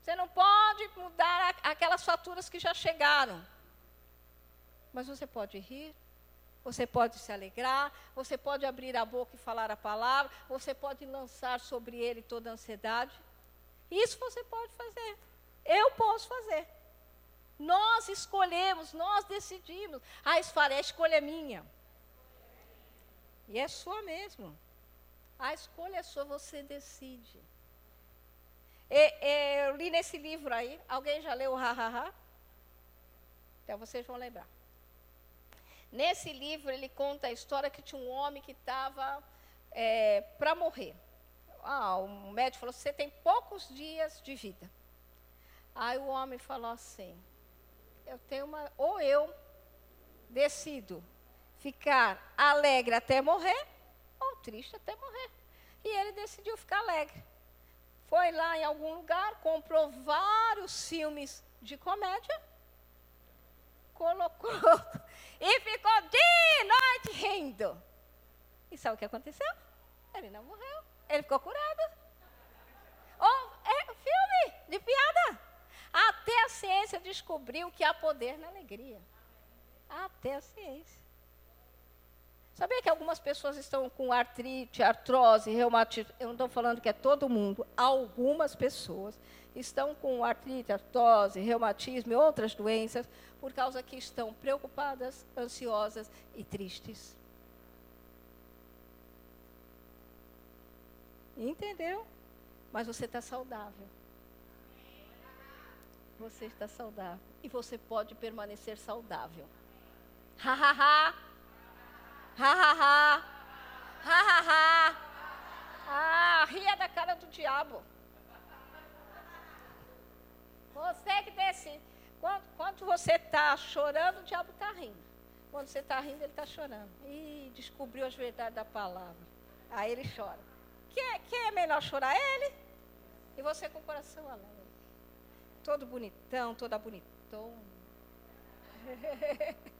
Você não pode mudar a, aquelas faturas que já chegaram. Mas você pode rir, você pode se alegrar, você pode abrir a boca e falar a palavra, você pode lançar sobre ele toda a ansiedade. Isso você pode fazer. Eu posso fazer. Nós escolhemos, nós decidimos. Ah, a escolha é minha. E é sua mesmo. A escolha é sua, você decide. E, e, eu li nesse livro aí, alguém já leu o Ha Ha Ha? Então vocês vão lembrar. Nesse livro, ele conta a história que tinha um homem que estava é, para morrer. Ah, o médico falou: você tem poucos dias de vida. Aí o homem falou assim: eu tenho uma. Ou eu decido ficar alegre até morrer, ou triste até morrer. E ele decidiu ficar alegre. Foi lá em algum lugar, comprou vários filmes de comédia colocou e ficou de noite rindo. E sabe o que aconteceu? Ele não morreu. Ele ficou curado. Oh, é filme de piada. Até a ciência descobriu que há poder na alegria. Até a ciência. Sabia que algumas pessoas estão com artrite, artrose, reumatismo? Eu não estou falando que é todo mundo. Algumas pessoas estão com artrite, artrose, reumatismo e outras doenças por causa que estão preocupadas, ansiosas e tristes. Entendeu? Mas você está saudável. Você está saudável. E você pode permanecer saudável. Ha, ha, ha. Ha, ha, ha. Ha, ha, ha. Ah, ria da cara do diabo. Você que decide. Quando, quando você está chorando, o diabo está rindo. Quando você está rindo, ele está chorando. E descobriu as verdades da palavra. Aí ele chora. Quem é, quem é melhor chorar? Ele? E você com o coração alegre. Todo bonitão, toda bonitona.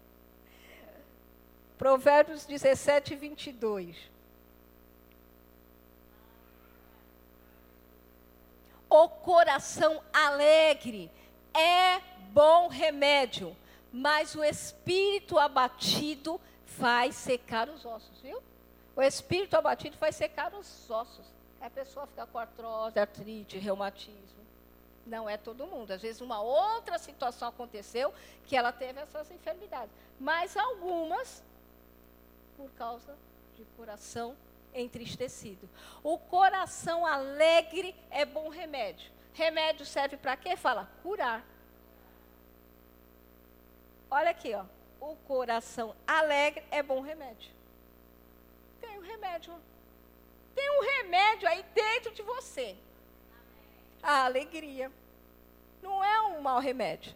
Provérbios 17, 22. O coração alegre é bom remédio, mas o espírito abatido faz secar os ossos, viu? O espírito abatido faz secar os ossos. A pessoa fica com artrose, artrite, reumatismo. Não é todo mundo. Às vezes uma outra situação aconteceu que ela teve essas enfermidades. Mas algumas por causa de coração entristecido. O coração alegre é bom remédio. Remédio serve para quê? Fala, curar. Olha aqui, ó. O coração alegre é bom remédio. Tem um remédio. Tem um remédio aí dentro de você. A alegria. Não é um mau remédio.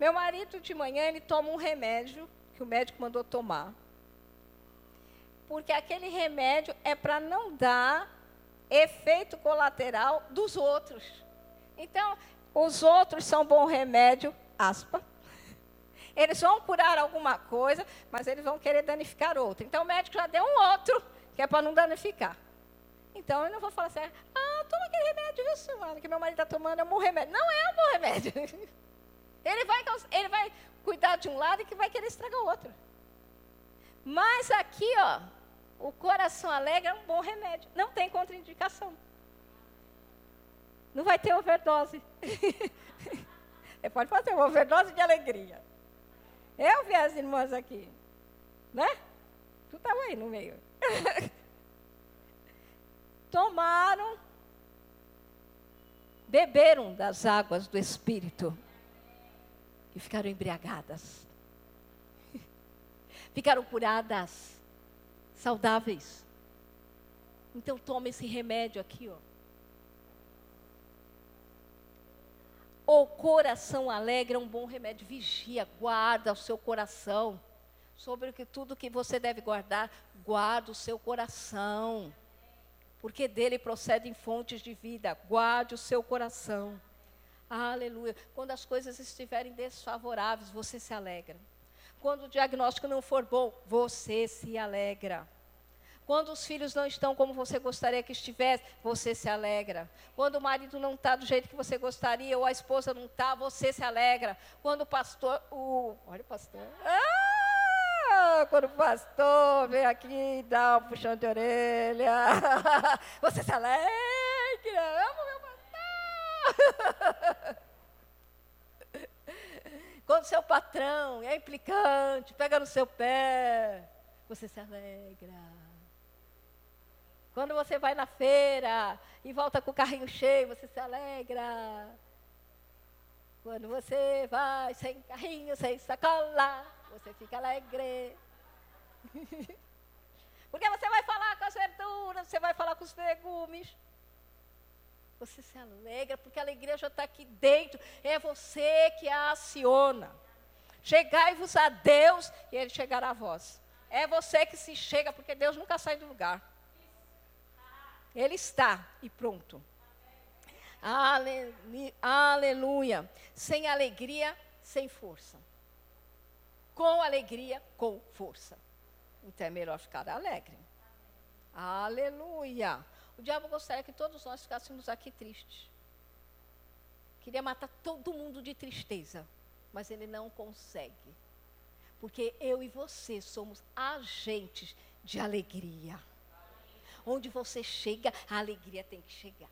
Meu marido de manhã ele toma um remédio que o médico mandou tomar porque aquele remédio é para não dar efeito colateral dos outros. Então, os outros são bom remédio, aspa. Eles vão curar alguma coisa, mas eles vão querer danificar outro. Então, o médico já deu um outro, que é para não danificar. Então, eu não vou falar assim, ah, toma aquele remédio, viu, senhora, que meu marido está tomando, é um bom remédio. Não é um bom remédio. Ele vai, ele vai cuidar de um lado e que vai querer estragar o outro. Mas aqui, ó, o coração alegre é um bom remédio. Não tem contraindicação. Não vai ter overdose. Você pode fazer uma overdose de alegria. Eu vi as irmãs aqui. Né? Tu estava aí no meio. Tomaram, beberam das águas do Espírito e ficaram embriagadas. Ficaram curadas saudáveis. Então tome esse remédio aqui, ó. O coração alegre é um bom remédio. Vigia, guarda o seu coração. Sobre que tudo que você deve guardar, guarda o seu coração. Porque dele procedem fontes de vida. Guarde o seu coração. Aleluia. Quando as coisas estiverem desfavoráveis, você se alegra. Quando o diagnóstico não for bom, você se alegra. Quando os filhos não estão como você gostaria que estivesse, você se alegra. Quando o marido não está do jeito que você gostaria, ou a esposa não está, você se alegra. Quando o pastor. O, olha o pastor. Ah, quando o pastor vem aqui e dá um puxão de orelha, você se alegra. Amo meu pastor. Quando seu patrão é implicante, pega no seu pé, você se alegra. Quando você vai na feira e volta com o carrinho cheio, você se alegra. Quando você vai sem carrinho, sem sacola, você fica alegre. Porque você vai falar com as verduras, você vai falar com os legumes. Você se alegra, porque a alegria já está aqui dentro. É você que a aciona. Chegai-vos a Deus e Ele chegará a vós. É você que se chega, porque Deus nunca sai do lugar. Ele está e pronto. Aleluia. Sem alegria, sem força. Com alegria, com força. Então é melhor ficar alegre. Aleluia. O diabo gostaria que todos nós ficássemos aqui tristes. Queria matar todo mundo de tristeza, mas ele não consegue. Porque eu e você somos agentes de alegria. Onde você chega, a alegria tem que chegar.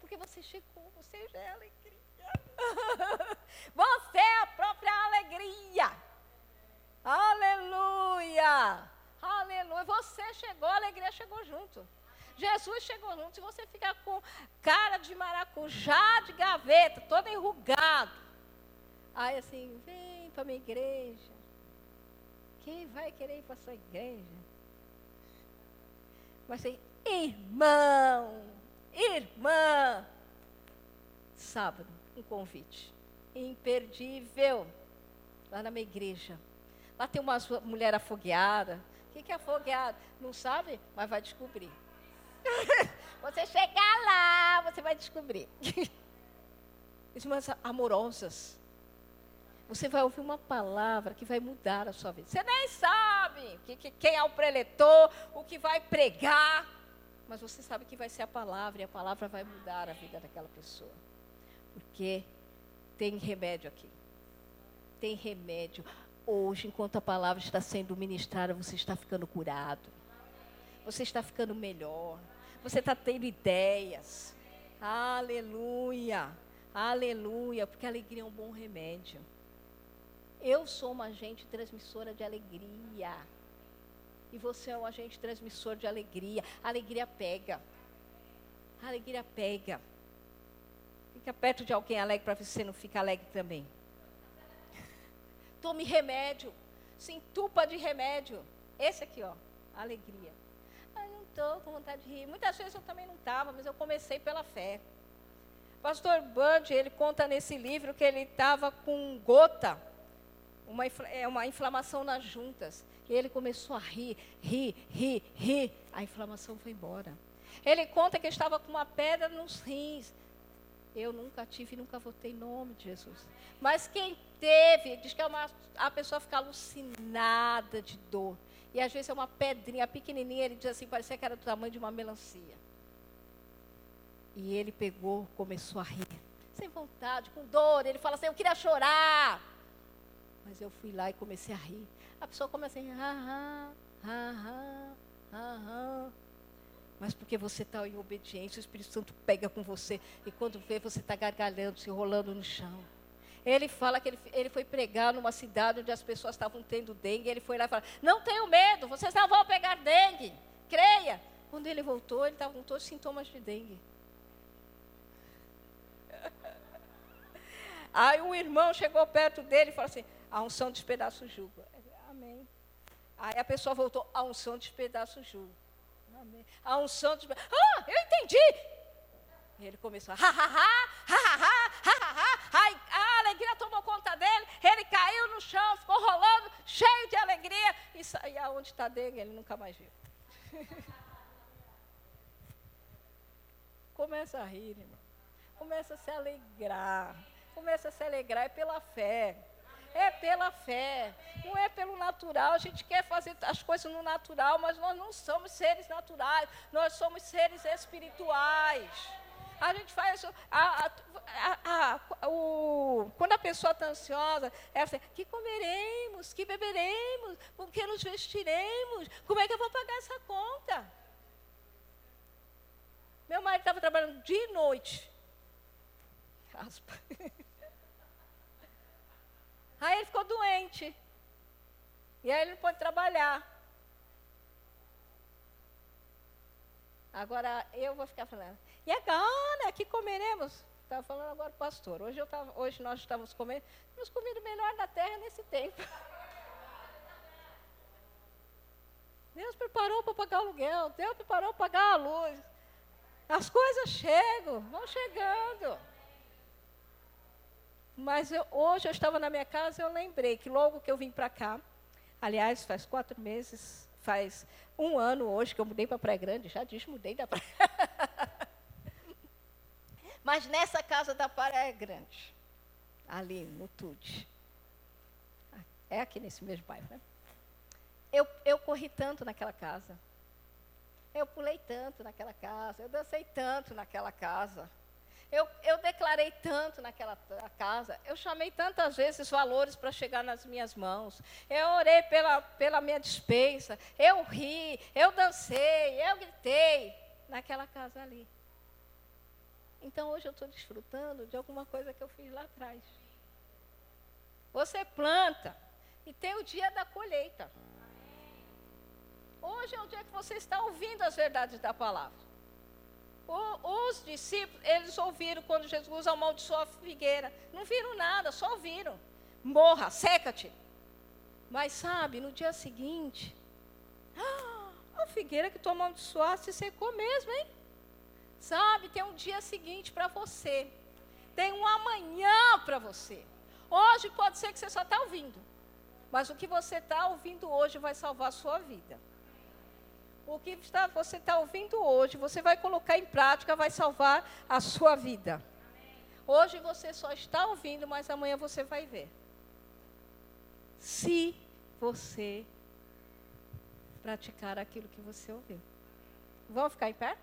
Porque você chegou, você já é alegria. Você é a própria alegria. Aleluia. Aleluia. Você chegou, a alegria chegou junto. Jesus chegou junto. Se você ficar com cara de maracujá de gaveta, todo enrugado. Aí assim, vem para minha igreja. Quem vai querer ir para sua igreja? Mas assim, irmão, irmã. Sábado, um convite. Imperdível. Lá na minha igreja. Lá tem uma mulher afogueada. O que é afogueada? Não sabe? Mas vai descobrir. você chegar lá, você vai descobrir. Irmãs amorosas. Você vai ouvir uma palavra que vai mudar a sua vida. Você nem sabe que, que, quem é o preletor, o que vai pregar. Mas você sabe que vai ser a palavra e a palavra vai mudar a vida daquela pessoa. Porque tem remédio aqui. Tem remédio. Hoje, enquanto a palavra está sendo ministrada, você está ficando curado. Você está ficando melhor. Você está tendo ideias. Aleluia. Aleluia. Porque alegria é um bom remédio. Eu sou uma agente transmissora de alegria. E você é um agente transmissor de alegria. Alegria pega. Alegria pega. Fica perto de alguém alegre para você não ficar alegre também. Tome remédio. Se entupa de remédio. Esse aqui, ó. Alegria. Estou com vontade de rir. Muitas vezes eu também não estava, mas eu comecei pela fé. Pastor Bud, ele conta nesse livro que ele estava com gota uma, é uma inflamação nas juntas. E ele começou a rir, rir, rir, rir. A inflamação foi embora. Ele conta que estava com uma pedra nos rins. Eu nunca tive e nunca votei em nome de Jesus. Mas quem teve, diz que é uma, a pessoa fica alucinada de dor. E às vezes é uma pedrinha pequenininha, ele diz assim, parecia que era do tamanho de uma melancia. E ele pegou, começou a rir. Sem vontade, com dor. Ele fala assim, eu queria chorar. Mas eu fui lá e comecei a rir. A pessoa começa assim, ah, ah, ah, ah, ah. Mas porque você está em obediência, o Espírito Santo pega com você. E quando vê, você está gargalhando, se rolando no chão. Ele fala que ele, ele foi pregar numa cidade onde as pessoas estavam tendo dengue. Ele foi lá e falou: Não tenho medo, vocês não vão pegar dengue. Creia. Quando ele voltou, ele estava com todos os sintomas de dengue. Aí um irmão chegou perto dele e falou assim: a unção despedaça o jugo. Amém. Aí a pessoa voltou, a unção despedaça o jugo. Amém. A unção despedaça. Ah, eu entendi. Ele começou a ha, ha, ha, ha, ha, ha, ha, a alegria tomou conta dele, ele caiu no chão, ficou rolando, cheio de alegria, e, sa... onde aonde está dele, ele nunca mais viu. Começa a rir, irmão. Começa a se alegrar. Começa a se alegrar, é pela fé. É pela fé, não é pelo natural. A gente quer fazer as coisas no natural, mas nós não somos seres naturais, nós somos seres espirituais. A gente faz. A, a, a, o, quando a pessoa está ansiosa, ela assim: que comeremos, que beberemos, com que nos vestiremos, como é que eu vou pagar essa conta? Meu marido estava trabalhando de noite. Aspa. Aí ele ficou doente. E aí ele não pôde trabalhar. Agora eu vou ficar falando. E agora, que comeremos? Estava falando agora o pastor. Hoje, eu tava, hoje nós estamos comendo. Temos comido melhor da terra nesse tempo. Deus preparou para pagar o aluguel. Deus preparou para pagar a luz. As coisas chegam, vão chegando. Mas eu, hoje eu estava na minha casa e eu lembrei que logo que eu vim para cá, aliás, faz quatro meses, faz um ano hoje que eu mudei para Praia Grande, já disse, mudei da Praia. Mas nessa casa da Praia Grande, ali no Tude, é aqui nesse mesmo bairro, né? Eu, eu corri tanto naquela casa. Eu pulei tanto naquela casa, eu dancei tanto naquela casa. Eu, eu declarei tanto naquela casa, eu chamei tantas vezes valores para chegar nas minhas mãos. Eu orei pela, pela minha despensa, eu ri, eu dancei, eu gritei naquela casa ali. Então hoje eu estou desfrutando de alguma coisa que eu fiz lá atrás. Você planta e tem o dia da colheita. Hoje é o dia que você está ouvindo as verdades da palavra. O, os discípulos, eles ouviram quando Jesus amaldiçoou a figueira. Não viram nada, só ouviram. Morra, seca-te. Mas sabe, no dia seguinte, ah, a figueira que tu amaldiçoaste secou mesmo, hein? Sabe, tem um dia seguinte para você. Tem um amanhã para você. Hoje pode ser que você só está ouvindo. Mas o que você está ouvindo hoje vai salvar a sua vida. O que está, você está ouvindo hoje, você vai colocar em prática, vai salvar a sua vida. Hoje você só está ouvindo, mas amanhã você vai ver. Se você praticar aquilo que você ouviu. Vamos ficar em pé?